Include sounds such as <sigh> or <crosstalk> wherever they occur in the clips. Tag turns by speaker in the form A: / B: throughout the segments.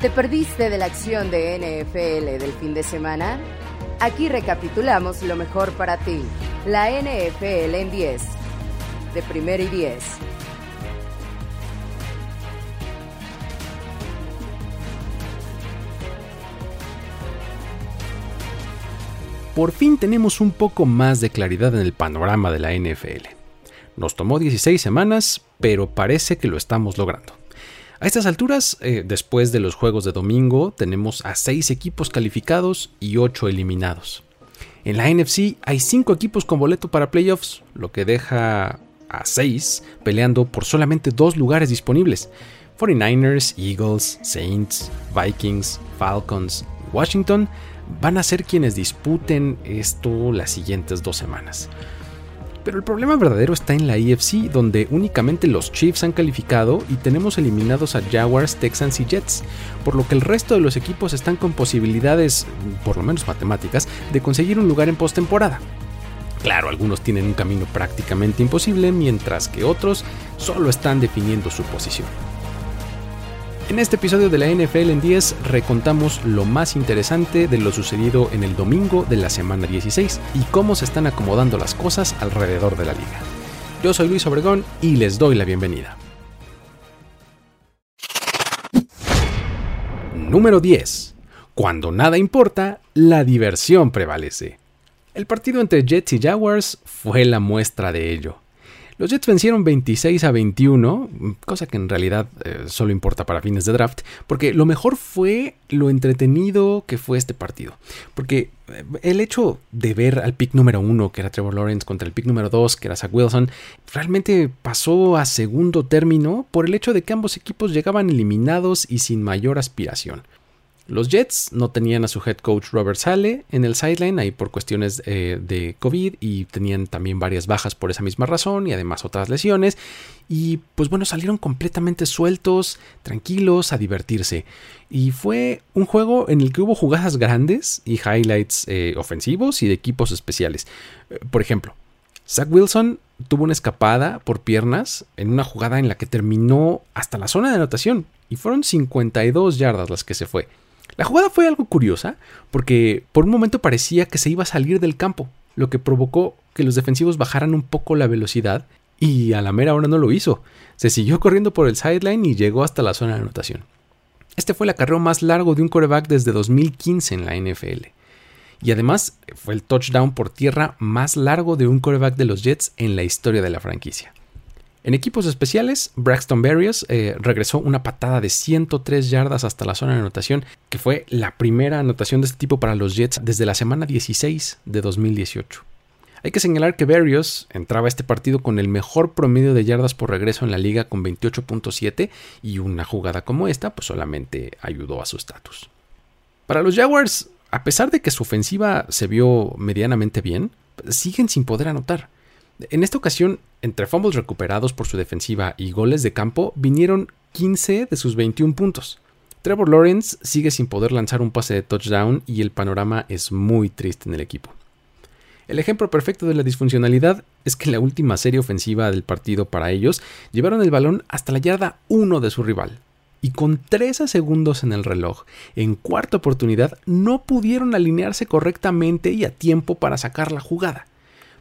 A: ¿Te perdiste de la acción de NFL del fin de semana? Aquí recapitulamos lo mejor para ti. La NFL en 10. De primera y 10.
B: Por fin tenemos un poco más de claridad en el panorama de la NFL. Nos tomó 16 semanas, pero parece que lo estamos logrando. A estas alturas, eh, después de los juegos de domingo, tenemos a 6 equipos calificados y 8 eliminados. En la NFC hay 5 equipos con boleto para playoffs, lo que deja a 6 peleando por solamente 2 lugares disponibles. 49ers, Eagles, Saints, Vikings, Falcons, Washington van a ser quienes disputen esto las siguientes dos semanas. Pero el problema verdadero está en la EFC, donde únicamente los Chiefs han calificado y tenemos eliminados a Jaguars, Texans y Jets, por lo que el resto de los equipos están con posibilidades, por lo menos matemáticas, de conseguir un lugar en postemporada. Claro, algunos tienen un camino prácticamente imposible, mientras que otros solo están definiendo su posición. En este episodio de la NFL en 10 recontamos lo más interesante de lo sucedido en el domingo de la semana 16 y cómo se están acomodando las cosas alrededor de la liga. Yo soy Luis Obregón y les doy la bienvenida. Número 10. Cuando nada importa, la diversión prevalece. El partido entre Jets y Jaguars fue la muestra de ello. Los Jets vencieron 26 a 21, cosa que en realidad eh, solo importa para fines de draft, porque lo mejor fue lo entretenido que fue este partido. Porque eh, el hecho de ver al pick número uno, que era Trevor Lawrence, contra el pick número 2, que era Zach Wilson, realmente pasó a segundo término por el hecho de que ambos equipos llegaban eliminados y sin mayor aspiración. Los Jets no tenían a su head coach Robert Sale en el sideline ahí por cuestiones eh, de COVID y tenían también varias bajas por esa misma razón y además otras lesiones. Y pues bueno, salieron completamente sueltos, tranquilos, a divertirse. Y fue un juego en el que hubo jugadas grandes y highlights eh, ofensivos y de equipos especiales. Eh, por ejemplo, Zach Wilson tuvo una escapada por piernas en una jugada en la que terminó hasta la zona de anotación y fueron 52 yardas las que se fue. La jugada fue algo curiosa porque por un momento parecía que se iba a salir del campo, lo que provocó que los defensivos bajaran un poco la velocidad y a la mera hora no lo hizo. Se siguió corriendo por el sideline y llegó hasta la zona de anotación. Este fue el acarreo más largo de un coreback desde 2015 en la NFL. Y además fue el touchdown por tierra más largo de un coreback de los Jets en la historia de la franquicia. En equipos especiales, Braxton Berrios eh, regresó una patada de 103 yardas hasta la zona de anotación, que fue la primera anotación de este tipo para los Jets desde la semana 16 de 2018. Hay que señalar que Berrios entraba a este partido con el mejor promedio de yardas por regreso en la liga con 28.7 y una jugada como esta pues solamente ayudó a su estatus. Para los Jaguars, a pesar de que su ofensiva se vio medianamente bien, siguen sin poder anotar. En esta ocasión, entre fumbles recuperados por su defensiva y goles de campo, vinieron 15 de sus 21 puntos. Trevor Lawrence sigue sin poder lanzar un pase de touchdown y el panorama es muy triste en el equipo. El ejemplo perfecto de la disfuncionalidad es que en la última serie ofensiva del partido para ellos llevaron el balón hasta la yarda 1 de su rival. Y con 13 segundos en el reloj, en cuarta oportunidad, no pudieron alinearse correctamente y a tiempo para sacar la jugada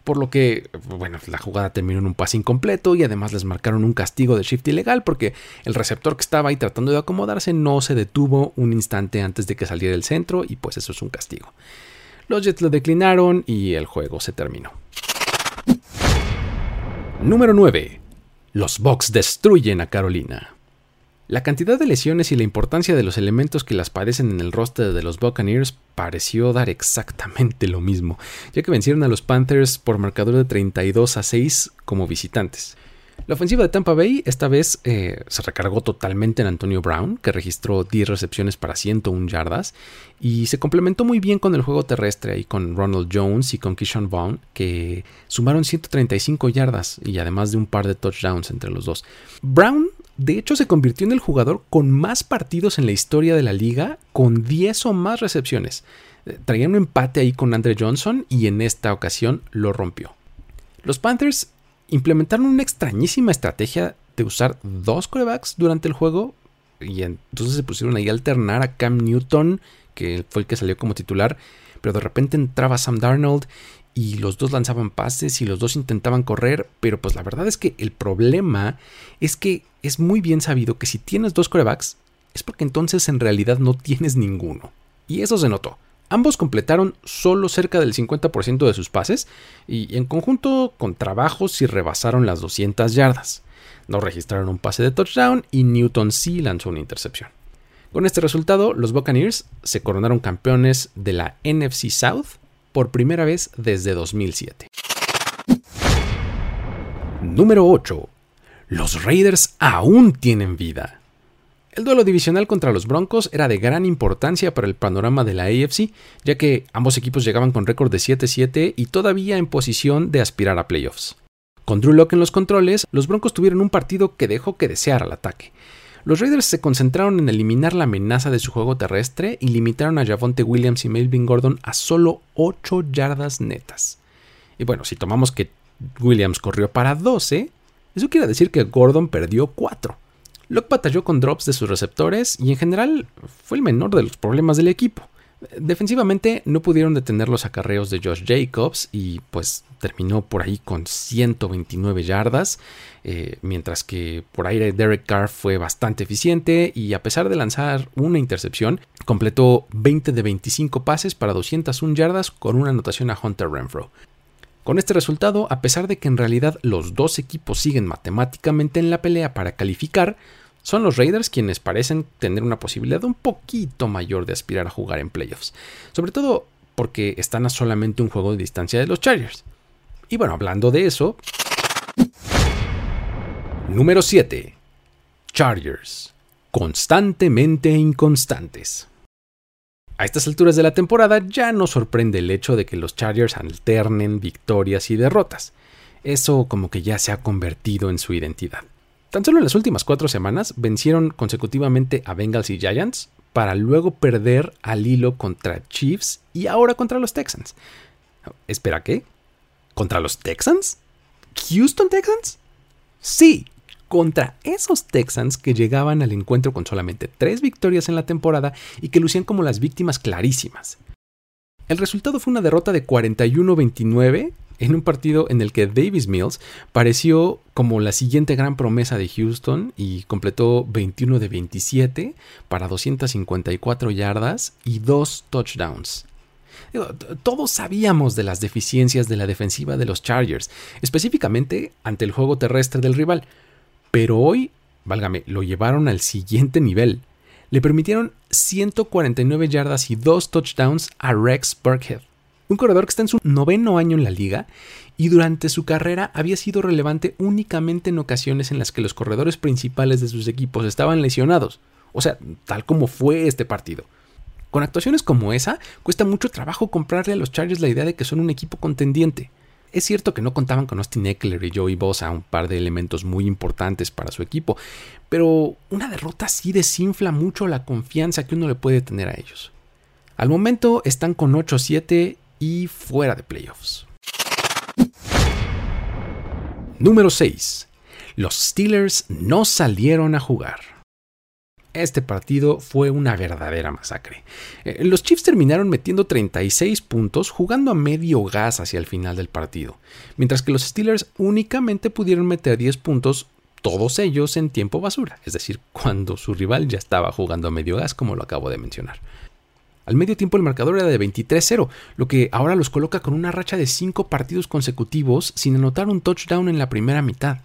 B: por lo que, bueno, la jugada terminó en un pase incompleto y además les marcaron un castigo de shift ilegal porque el receptor que estaba ahí tratando de acomodarse no se detuvo un instante antes de que saliera del centro y pues eso es un castigo. Los Jets lo declinaron y el juego se terminó. Número 9. Los Bucks destruyen a Carolina. La cantidad de lesiones y la importancia de los elementos que las padecen en el roster de los Buccaneers pareció dar exactamente lo mismo, ya que vencieron a los Panthers por marcador de 32 a 6 como visitantes. La ofensiva de Tampa Bay esta vez eh, se recargó totalmente en Antonio Brown, que registró 10 recepciones para 101 yardas, y se complementó muy bien con el juego terrestre ahí con Ronald Jones y con Kishon Vaughn, que sumaron 135 yardas y además de un par de touchdowns entre los dos. Brown de hecho, se convirtió en el jugador con más partidos en la historia de la liga, con 10 o más recepciones. Eh, traía un empate ahí con Andre Johnson y en esta ocasión lo rompió. Los Panthers implementaron una extrañísima estrategia de usar dos corebacks durante el juego, y entonces se pusieron ahí a alternar a Cam Newton, que fue el que salió como titular, pero de repente entraba Sam Darnold y los dos lanzaban pases y los dos intentaban correr, pero pues la verdad es que el problema es que es muy bien sabido que si tienes dos corebacks es porque entonces en realidad no tienes ninguno. Y eso se notó. Ambos completaron solo cerca del 50% de sus pases y en conjunto con trabajos sí rebasaron las 200 yardas. No registraron un pase de touchdown y Newton sí lanzó una intercepción. Con este resultado, los Buccaneers se coronaron campeones de la NFC South por primera vez desde 2007. Número 8. Los Raiders aún tienen vida. El duelo divisional contra los Broncos era de gran importancia para el panorama de la AFC, ya que ambos equipos llegaban con récord de 7-7 y todavía en posición de aspirar a playoffs. Con Drew Locke en los controles, los Broncos tuvieron un partido que dejó que desear al ataque. Los Raiders se concentraron en eliminar la amenaza de su juego terrestre y limitaron a Javonte Williams y Melvin Gordon a solo 8 yardas netas. Y bueno, si tomamos que Williams corrió para 12, eso quiere decir que Gordon perdió 4. Locke batalló con drops de sus receptores y en general fue el menor de los problemas del equipo. Defensivamente no pudieron detener los acarreos de Josh Jacobs y pues terminó por ahí con 129 yardas, eh, mientras que por aire Derek Carr fue bastante eficiente y a pesar de lanzar una intercepción, completó 20 de 25 pases para 201 yardas con una anotación a Hunter Renfro. Con este resultado, a pesar de que en realidad los dos equipos siguen matemáticamente en la pelea para calificar, son los Raiders quienes parecen tener una posibilidad un poquito mayor de aspirar a jugar en playoffs, sobre todo porque están a solamente un juego de distancia de los Chargers. Y bueno, hablando de eso... Número 7. Chargers. Constantemente inconstantes. A estas alturas de la temporada ya no sorprende el hecho de que los Chargers alternen victorias y derrotas. Eso como que ya se ha convertido en su identidad. Tan solo en las últimas cuatro semanas vencieron consecutivamente a Bengals y Giants para luego perder al hilo contra Chiefs y ahora contra los Texans. ¿Espera qué? ¿Contra los Texans? ¿Houston Texans? Sí, contra esos Texans que llegaban al encuentro con solamente tres victorias en la temporada y que lucían como las víctimas clarísimas. El resultado fue una derrota de 41-29 en un partido en el que Davis Mills pareció como la siguiente gran promesa de Houston y completó 21 de 27 para 254 yardas y dos touchdowns. Todos sabíamos de las deficiencias de la defensiva de los Chargers, específicamente ante el juego terrestre del rival, pero hoy, válgame, lo llevaron al siguiente nivel. Le permitieron 149 yardas y dos touchdowns a Rex Burkhead un corredor que está en su noveno año en la liga y durante su carrera había sido relevante únicamente en ocasiones en las que los corredores principales de sus equipos estaban lesionados, o sea, tal como fue este partido. Con actuaciones como esa, cuesta mucho trabajo comprarle a los Chargers la idea de que son un equipo contendiente. Es cierto que no contaban con Austin Eckler y Joey Bosa, un par de elementos muy importantes para su equipo, pero una derrota así desinfla mucho la confianza que uno le puede tener a ellos. Al momento están con 8-7 y fuera de playoffs. Número 6. Los Steelers no salieron a jugar. Este partido fue una verdadera masacre. Eh, los Chiefs terminaron metiendo 36 puntos jugando a medio gas hacia el final del partido, mientras que los Steelers únicamente pudieron meter 10 puntos, todos ellos en tiempo basura, es decir, <laughs> cuando su rival ya estaba jugando a medio gas como lo acabo de mencionar. Al medio tiempo el marcador era de 23-0, lo que ahora los coloca con una racha de 5 partidos consecutivos sin anotar un touchdown en la primera mitad.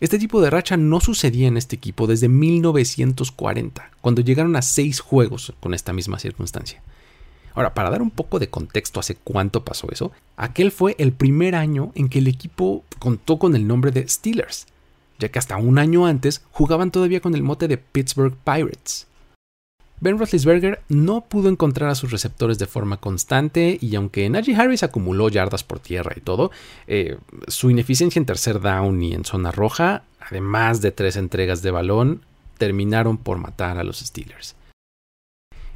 B: Este tipo de racha no sucedía en este equipo desde 1940, cuando llegaron a 6 juegos con esta misma circunstancia. Ahora, para dar un poco de contexto hace cuánto pasó eso, aquel fue el primer año en que el equipo contó con el nombre de Steelers, ya que hasta un año antes jugaban todavía con el mote de Pittsburgh Pirates. Ben Roethlisberger no pudo encontrar a sus receptores de forma constante y aunque Najee Harris acumuló yardas por tierra y todo, eh, su ineficiencia en tercer down y en zona roja, además de tres entregas de balón, terminaron por matar a los Steelers.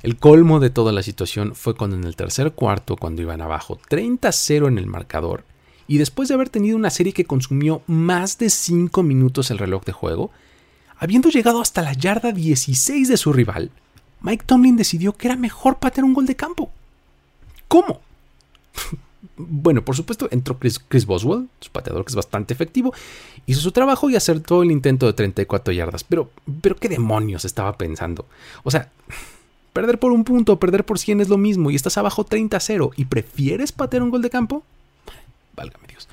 B: El colmo de toda la situación fue cuando en el tercer cuarto, cuando iban abajo 30-0 en el marcador, y después de haber tenido una serie que consumió más de 5 minutos el reloj de juego, habiendo llegado hasta la yarda 16 de su rival, Mike Tomlin decidió que era mejor patear un gol de campo. ¿Cómo? <laughs> bueno, por supuesto, entró Chris, Boswell, su pateador que es bastante efectivo, hizo su trabajo y acertó el intento de 34 yardas. Pero, pero ¿qué demonios estaba pensando? O sea, <laughs> perder por un punto perder por 100 es lo mismo y estás abajo 30-0 y prefieres patear un gol de campo? Válgame Dios.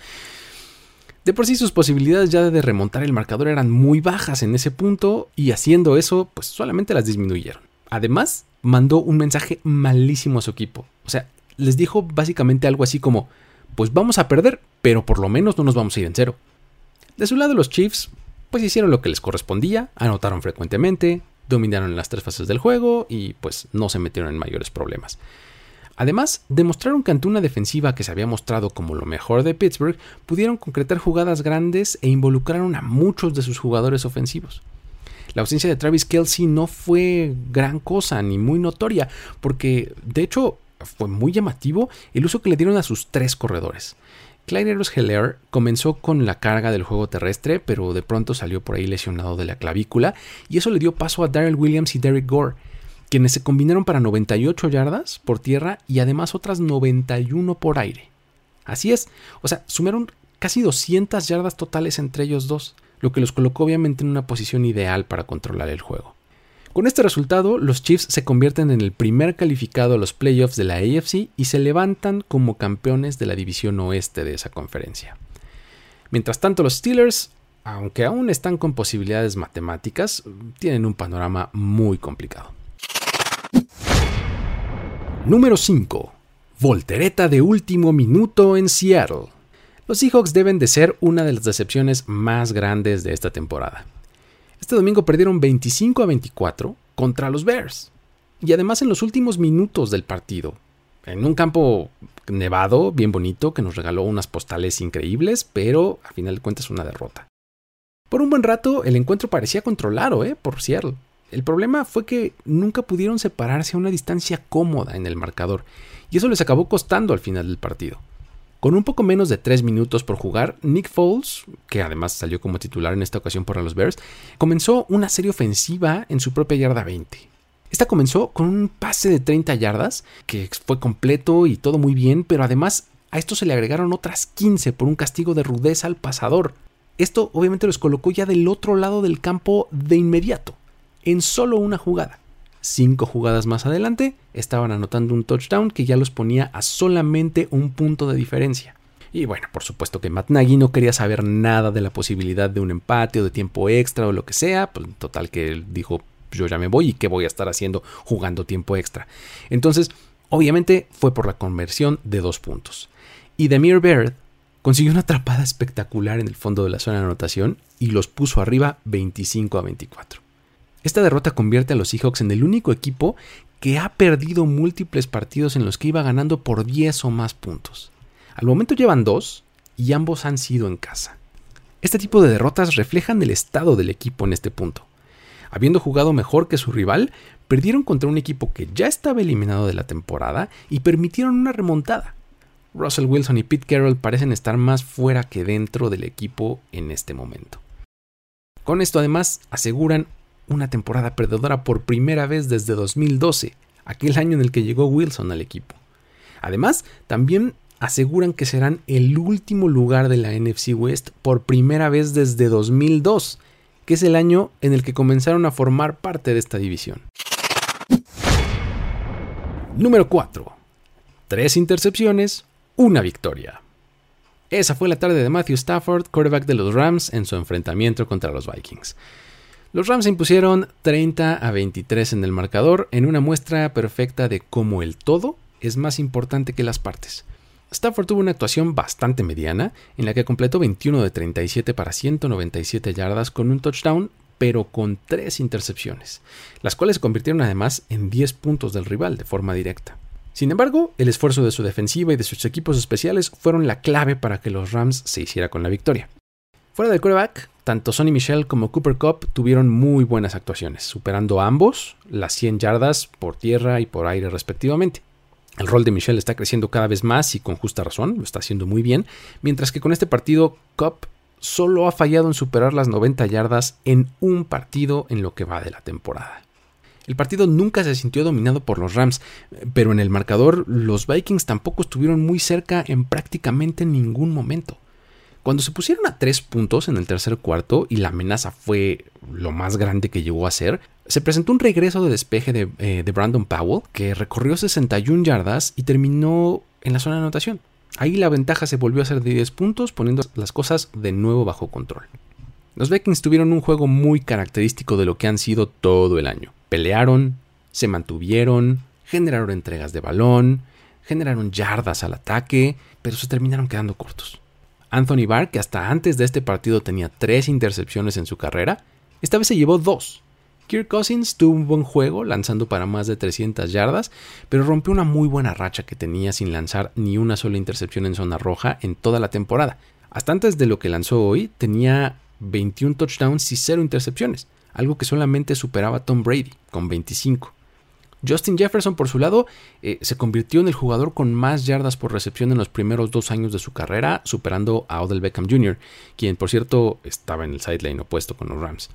B: De por sí sus posibilidades ya de remontar el marcador eran muy bajas en ese punto y haciendo eso, pues solamente las disminuyeron. Además, mandó un mensaje malísimo a su equipo. O sea, les dijo básicamente algo así como, pues vamos a perder, pero por lo menos no nos vamos a ir en cero. De su lado los Chiefs, pues hicieron lo que les correspondía, anotaron frecuentemente, dominaron las tres fases del juego y pues no se metieron en mayores problemas. Además, demostraron que ante una defensiva que se había mostrado como lo mejor de Pittsburgh, pudieron concretar jugadas grandes e involucraron a muchos de sus jugadores ofensivos. La ausencia de Travis Kelsey no fue gran cosa ni muy notoria, porque de hecho fue muy llamativo el uso que le dieron a sus tres corredores. Clyde Heller comenzó con la carga del juego terrestre, pero de pronto salió por ahí lesionado de la clavícula, y eso le dio paso a Darrell Williams y Derek Gore, quienes se combinaron para 98 yardas por tierra y además otras 91 por aire. Así es, o sea, sumaron casi 200 yardas totales entre ellos dos, lo que los colocó obviamente en una posición ideal para controlar el juego. Con este resultado, los Chiefs se convierten en el primer calificado a los playoffs de la AFC y se levantan como campeones de la división oeste de esa conferencia. Mientras tanto, los Steelers, aunque aún están con posibilidades matemáticas, tienen un panorama muy complicado. Número 5. Voltereta de último minuto en Seattle. Los Seahawks deben de ser una de las decepciones más grandes de esta temporada. Este domingo perdieron 25 a 24 contra los Bears. Y además en los últimos minutos del partido, en un campo nevado, bien bonito, que nos regaló unas postales increíbles, pero a final de cuentas una derrota. Por un buen rato el encuentro parecía controlado ¿eh? por Seattle. El problema fue que nunca pudieron separarse a una distancia cómoda en el marcador, y eso les acabó costando al final del partido. Con un poco menos de 3 minutos por jugar, Nick Foles, que además salió como titular en esta ocasión para los Bears, comenzó una serie ofensiva en su propia yarda 20. Esta comenzó con un pase de 30 yardas, que fue completo y todo muy bien, pero además a esto se le agregaron otras 15 por un castigo de rudeza al pasador. Esto obviamente los colocó ya del otro lado del campo de inmediato, en solo una jugada. Cinco jugadas más adelante, estaban anotando un touchdown que ya los ponía a solamente un punto de diferencia. Y bueno, por supuesto que Matt Nagy no quería saber nada de la posibilidad de un empate o de tiempo extra o lo que sea. Pues total que él dijo, yo ya me voy y qué voy a estar haciendo jugando tiempo extra. Entonces, obviamente fue por la conversión de dos puntos. Y Demir Baird consiguió una atrapada espectacular en el fondo de la zona de anotación y los puso arriba 25 a 24. Esta derrota convierte a los Seahawks en el único equipo que ha perdido múltiples partidos en los que iba ganando por 10 o más puntos. Al momento llevan dos y ambos han sido en casa. Este tipo de derrotas reflejan el estado del equipo en este punto. Habiendo jugado mejor que su rival, perdieron contra un equipo que ya estaba eliminado de la temporada y permitieron una remontada. Russell Wilson y Pete Carroll parecen estar más fuera que dentro del equipo en este momento. Con esto además aseguran una temporada perdedora por primera vez desde 2012, aquel año en el que llegó Wilson al equipo. Además, también aseguran que serán el último lugar de la NFC West por primera vez desde 2002, que es el año en el que comenzaron a formar parte de esta división. Número 4. Tres intercepciones, una victoria. Esa fue la tarde de Matthew Stafford, quarterback de los Rams, en su enfrentamiento contra los Vikings. Los Rams se impusieron 30 a 23 en el marcador en una muestra perfecta de cómo el todo es más importante que las partes. Stafford tuvo una actuación bastante mediana, en la que completó 21 de 37 para 197 yardas con un touchdown, pero con tres intercepciones, las cuales se convirtieron además en 10 puntos del rival de forma directa. Sin embargo, el esfuerzo de su defensiva y de sus equipos especiales fueron la clave para que los Rams se hiciera con la victoria. Fuera del quarterback, tanto Sonny Michel como Cooper Cup tuvieron muy buenas actuaciones, superando ambos las 100 yardas por tierra y por aire respectivamente. El rol de Michel está creciendo cada vez más y con justa razón, lo está haciendo muy bien, mientras que con este partido Cup solo ha fallado en superar las 90 yardas en un partido en lo que va de la temporada. El partido nunca se sintió dominado por los Rams, pero en el marcador los Vikings tampoco estuvieron muy cerca en prácticamente ningún momento. Cuando se pusieron a tres puntos en el tercer cuarto y la amenaza fue lo más grande que llegó a ser, se presentó un regreso de despeje de, eh, de Brandon Powell que recorrió 61 yardas y terminó en la zona de anotación. Ahí la ventaja se volvió a ser de 10 puntos, poniendo las cosas de nuevo bajo control. Los Vikings tuvieron un juego muy característico de lo que han sido todo el año. Pelearon, se mantuvieron, generaron entregas de balón, generaron yardas al ataque, pero se terminaron quedando cortos. Anthony Barr, que hasta antes de este partido tenía tres intercepciones en su carrera, esta vez se llevó dos, Kirk Cousins tuvo un buen juego lanzando para más de 300 yardas, pero rompió una muy buena racha que tenía sin lanzar ni una sola intercepción en zona roja en toda la temporada. Hasta antes de lo que lanzó hoy, tenía 21 touchdowns y 0 intercepciones, algo que solamente superaba Tom Brady, con 25. Justin Jefferson, por su lado, eh, se convirtió en el jugador con más yardas por recepción en los primeros dos años de su carrera, superando a Odell Beckham Jr., quien, por cierto, estaba en el sideline opuesto con los Rams.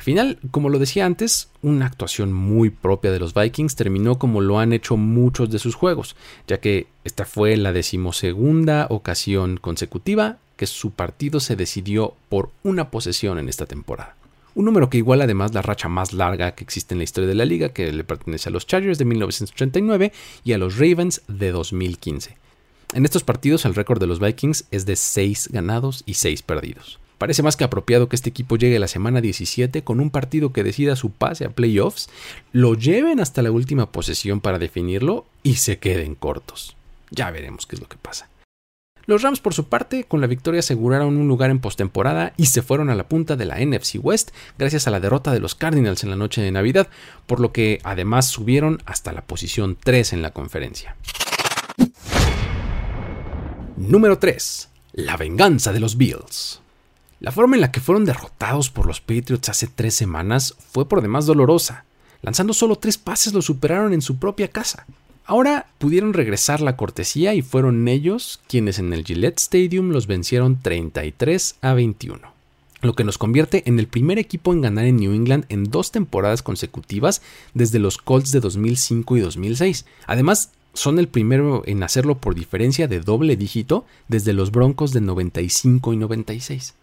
B: Al final, como lo decía antes, una actuación muy propia de los Vikings terminó como lo han hecho muchos de sus juegos, ya que esta fue la decimosegunda ocasión consecutiva que su partido se decidió por una posesión en esta temporada. Un número que iguala además la racha más larga que existe en la historia de la liga, que le pertenece a los Chargers de 1989 y a los Ravens de 2015. En estos partidos el récord de los Vikings es de 6 ganados y 6 perdidos. Parece más que apropiado que este equipo llegue a la semana 17 con un partido que decida su pase a playoffs, lo lleven hasta la última posesión para definirlo y se queden cortos. Ya veremos qué es lo que pasa. Los Rams, por su parte, con la victoria aseguraron un lugar en postemporada y se fueron a la punta de la NFC West gracias a la derrota de los Cardinals en la noche de Navidad, por lo que además subieron hasta la posición 3 en la conferencia. Número 3. La venganza de los Bills. La forma en la que fueron derrotados por los Patriots hace tres semanas fue por demás dolorosa. Lanzando solo tres pases lo superaron en su propia casa. Ahora pudieron regresar la cortesía y fueron ellos quienes en el Gillette Stadium los vencieron 33 a 21. Lo que nos convierte en el primer equipo en ganar en New England en dos temporadas consecutivas desde los Colts de 2005 y 2006. Además, son el primero en hacerlo por diferencia de doble dígito desde los Broncos de 95 y 96.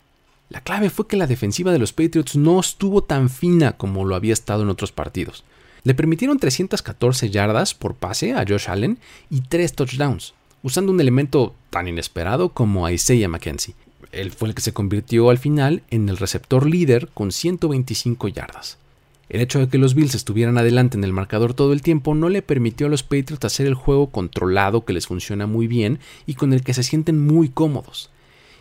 B: La clave fue que la defensiva de los Patriots no estuvo tan fina como lo había estado en otros partidos. Le permitieron 314 yardas por pase a Josh Allen y 3 touchdowns, usando un elemento tan inesperado como Isaiah McKenzie. Él fue el que se convirtió al final en el receptor líder con 125 yardas. El hecho de que los Bills estuvieran adelante en el marcador todo el tiempo no le permitió a los Patriots hacer el juego controlado que les funciona muy bien y con el que se sienten muy cómodos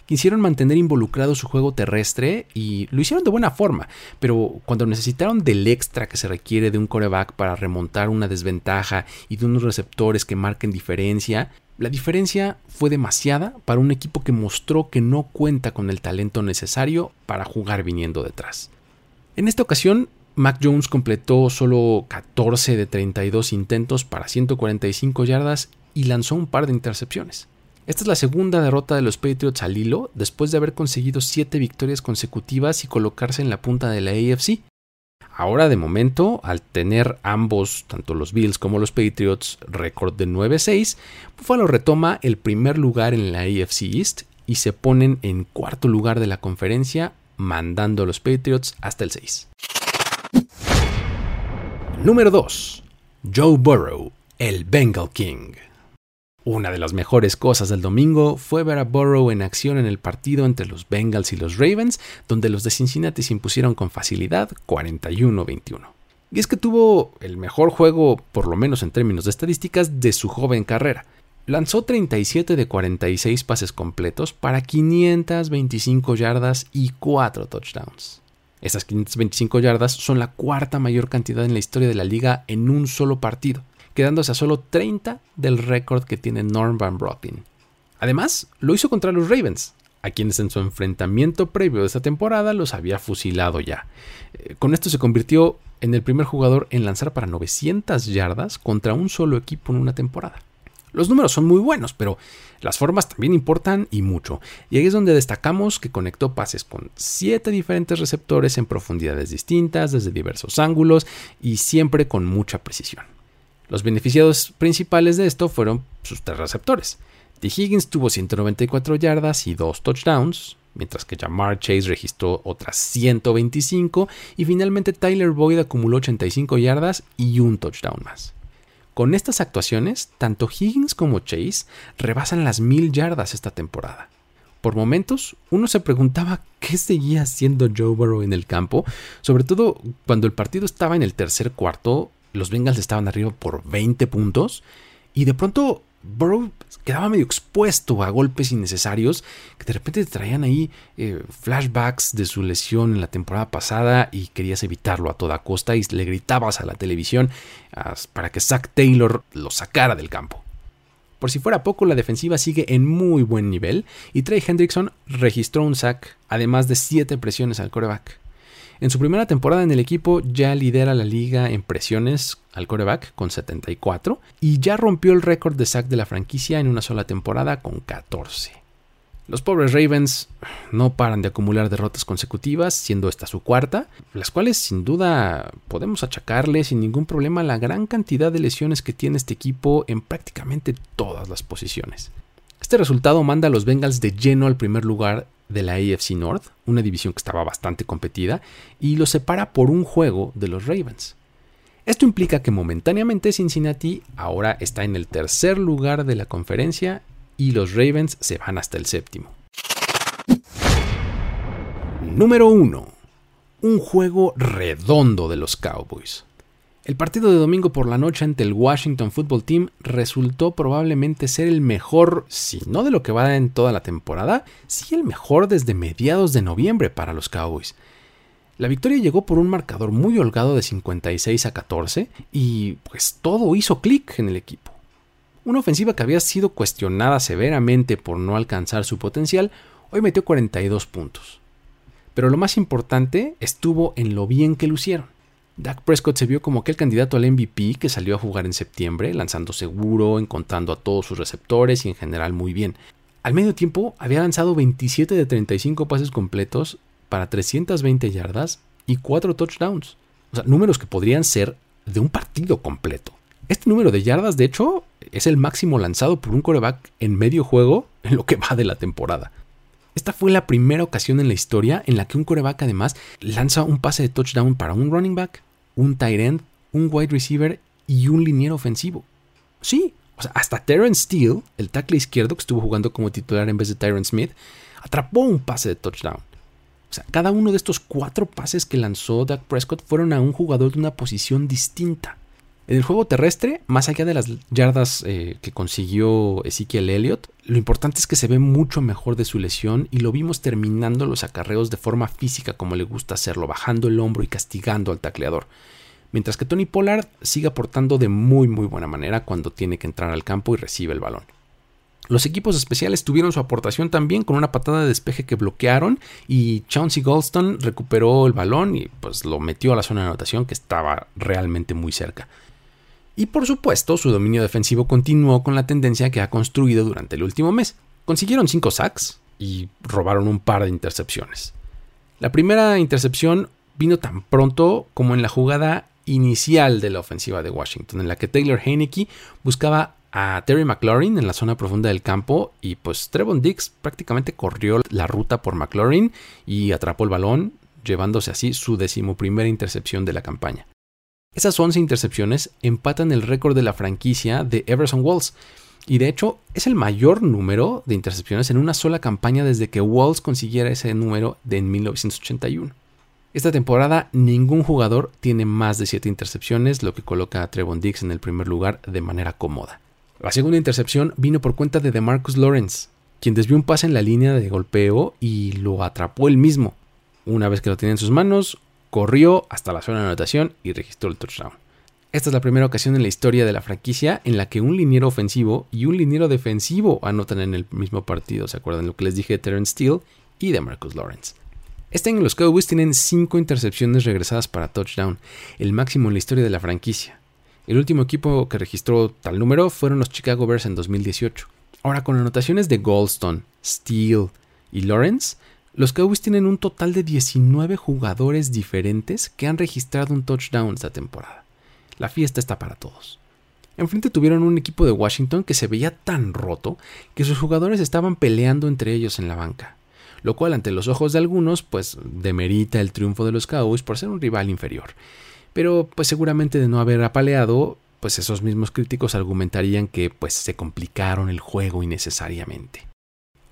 B: quisieron mantener involucrado su juego terrestre y lo hicieron de buena forma, pero cuando necesitaron del extra que se requiere de un coreback para remontar una desventaja y de unos receptores que marquen diferencia, la diferencia fue demasiada para un equipo que mostró que no cuenta con el talento necesario para jugar viniendo detrás. En esta ocasión, Mac Jones completó solo 14 de 32 intentos para 145 yardas y lanzó un par de intercepciones. Esta es la segunda derrota de los Patriots al hilo después de haber conseguido siete victorias consecutivas y colocarse en la punta de la AFC. Ahora de momento, al tener ambos, tanto los Bills como los Patriots, récord de 9-6, Buffalo retoma el primer lugar en la AFC East y se ponen en cuarto lugar de la conferencia, mandando a los Patriots hasta el 6. Número 2. Joe Burrow, el Bengal King. Una de las mejores cosas del domingo fue ver a Burrow en acción en el partido entre los Bengals y los Ravens, donde los de Cincinnati se impusieron con facilidad 41-21. Y es que tuvo el mejor juego, por lo menos en términos de estadísticas, de su joven carrera. Lanzó 37 de 46 pases completos para 525 yardas y 4 touchdowns. Esas 525 yardas son la cuarta mayor cantidad en la historia de la liga en un solo partido quedándose a solo 30 del récord que tiene Norm Van Brocklin. Además, lo hizo contra los Ravens, a quienes en su enfrentamiento previo de esta temporada los había fusilado ya. Eh, con esto se convirtió en el primer jugador en lanzar para 900 yardas contra un solo equipo en una temporada. Los números son muy buenos, pero las formas también importan y mucho. Y ahí es donde destacamos que conectó pases con siete diferentes receptores en profundidades distintas, desde diversos ángulos y siempre con mucha precisión. Los beneficiados principales de esto fueron sus tres receptores. T. Higgins tuvo 194 yardas y dos touchdowns, mientras que Jamar Chase registró otras 125 y finalmente Tyler Boyd acumuló 85 yardas y un touchdown más. Con estas actuaciones, tanto Higgins como Chase rebasan las mil yardas esta temporada. Por momentos, uno se preguntaba qué seguía haciendo Joe Burrow en el campo, sobre todo cuando el partido estaba en el tercer cuarto, los Bengals estaban arriba por 20 puntos, y de pronto Burrow quedaba medio expuesto a golpes innecesarios que de repente te traían ahí eh, flashbacks de su lesión en la temporada pasada y querías evitarlo a toda costa y le gritabas a la televisión para que Zach Taylor lo sacara del campo. Por si fuera poco, la defensiva sigue en muy buen nivel y Trey Hendrickson registró un sack, además de 7 presiones al coreback. En su primera temporada en el equipo ya lidera la liga en presiones al coreback con 74 y ya rompió el récord de sack de la franquicia en una sola temporada con 14. Los pobres Ravens no paran de acumular derrotas consecutivas, siendo esta su cuarta, las cuales sin duda podemos achacarle sin ningún problema la gran cantidad de lesiones que tiene este equipo en prácticamente todas las posiciones. Este resultado manda a los Bengals de lleno al primer lugar de la AFC North, una división que estaba bastante competida, y los separa por un juego de los Ravens. Esto implica que momentáneamente Cincinnati ahora está en el tercer lugar de la conferencia y los Ravens se van hasta el séptimo. Número 1. Un juego redondo de los Cowboys. El partido de domingo por la noche ante el Washington Football Team resultó probablemente ser el mejor, si no de lo que va en toda la temporada, sí el mejor desde mediados de noviembre para los Cowboys. La victoria llegó por un marcador muy holgado de 56 a 14 y pues todo hizo clic en el equipo. Una ofensiva que había sido cuestionada severamente por no alcanzar su potencial, hoy metió 42 puntos. Pero lo más importante estuvo en lo bien que lucieron. Dak Prescott se vio como aquel candidato al MVP que salió a jugar en septiembre, lanzando seguro, encontrando a todos sus receptores y en general muy bien. Al medio tiempo había lanzado 27 de 35 pases completos para 320 yardas y 4 touchdowns. O sea, números que podrían ser de un partido completo. Este número de yardas, de hecho, es el máximo lanzado por un coreback en medio juego en lo que va de la temporada. Esta fue la primera ocasión en la historia en la que un coreback además lanza un pase de touchdown para un running back, un tight end, un wide receiver y un liniero ofensivo. Sí, o sea, hasta Terrence Steele, el tackle izquierdo que estuvo jugando como titular en vez de Tyron Smith, atrapó un pase de touchdown. O sea, cada uno de estos cuatro pases que lanzó Dak Prescott fueron a un jugador de una posición distinta. En el juego terrestre, más allá de las yardas eh, que consiguió Ezekiel Elliott, lo importante es que se ve mucho mejor de su lesión y lo vimos terminando los acarreos de forma física como le gusta hacerlo, bajando el hombro y castigando al tacleador. Mientras que Tony Pollard sigue aportando de muy muy buena manera cuando tiene que entrar al campo y recibe el balón. Los equipos especiales tuvieron su aportación también con una patada de despeje que bloquearon y Chauncey Goldstone recuperó el balón y pues lo metió a la zona de anotación que estaba realmente muy cerca. Y por supuesto, su dominio defensivo continuó con la tendencia que ha construido durante el último mes. Consiguieron 5 sacks y robaron un par de intercepciones. La primera intercepción vino tan pronto como en la jugada inicial de la ofensiva de Washington, en la que Taylor Heineke buscaba a Terry McLaurin en la zona profunda del campo y pues Trevon Dix prácticamente corrió la ruta por McLaurin y atrapó el balón, llevándose así su decimoprimera intercepción de la campaña. Esas 11 intercepciones empatan el récord de la franquicia de Everson Walls. Y de hecho es el mayor número de intercepciones en una sola campaña desde que Walls consiguiera ese número de en 1981. Esta temporada ningún jugador tiene más de 7 intercepciones, lo que coloca a Trevon Dix en el primer lugar de manera cómoda. La segunda intercepción vino por cuenta de DeMarcus Lawrence, quien desvió un pase en la línea de golpeo y lo atrapó él mismo. Una vez que lo tenía en sus manos, corrió hasta la zona de anotación y registró el touchdown. Esta es la primera ocasión en la historia de la franquicia en la que un liniero ofensivo y un liniero defensivo anotan en el mismo partido. ¿Se acuerdan lo que les dije de Terrence Steele y de Marcus Lawrence? Este año los Cowboys tienen 5 intercepciones regresadas para touchdown, el máximo en la historia de la franquicia. El último equipo que registró tal número fueron los Chicago Bears en 2018. Ahora, con anotaciones de Goldstone, Steele y Lawrence, los Cowboys tienen un total de 19 jugadores diferentes que han registrado un touchdown esta temporada. La fiesta está para todos. Enfrente tuvieron un equipo de Washington que se veía tan roto que sus jugadores estaban peleando entre ellos en la banca, lo cual ante los ojos de algunos pues demerita el triunfo de los Cowboys por ser un rival inferior. Pero pues seguramente de no haber apaleado, pues esos mismos críticos argumentarían que pues se complicaron el juego innecesariamente.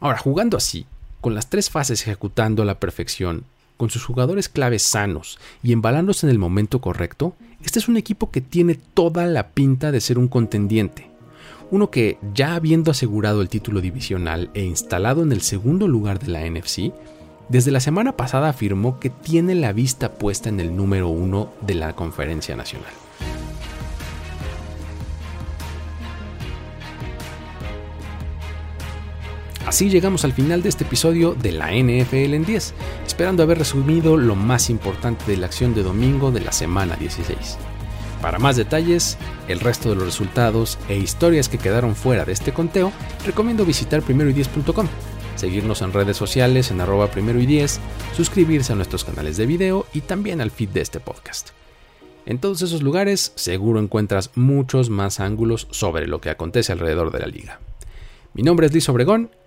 B: Ahora, jugando así, con las tres fases ejecutando a la perfección, con sus jugadores claves sanos y embalándose en el momento correcto, este es un equipo que tiene toda la pinta de ser un contendiente. Uno que, ya habiendo asegurado el título divisional e instalado en el segundo lugar de la NFC, desde la semana pasada afirmó que tiene la vista puesta en el número uno de la conferencia nacional. Así llegamos al final de este episodio de la NFL en 10, esperando haber resumido lo más importante de la acción de domingo de la semana 16. Para más detalles, el resto de los resultados e historias que quedaron fuera de este conteo, recomiendo visitar primeroy10.com, seguirnos en redes sociales en arroba primero y 10, suscribirse a nuestros canales de video y también al feed de este podcast. En todos esos lugares seguro encuentras muchos más ángulos sobre lo que acontece alrededor de la liga. Mi nombre es Liz Obregón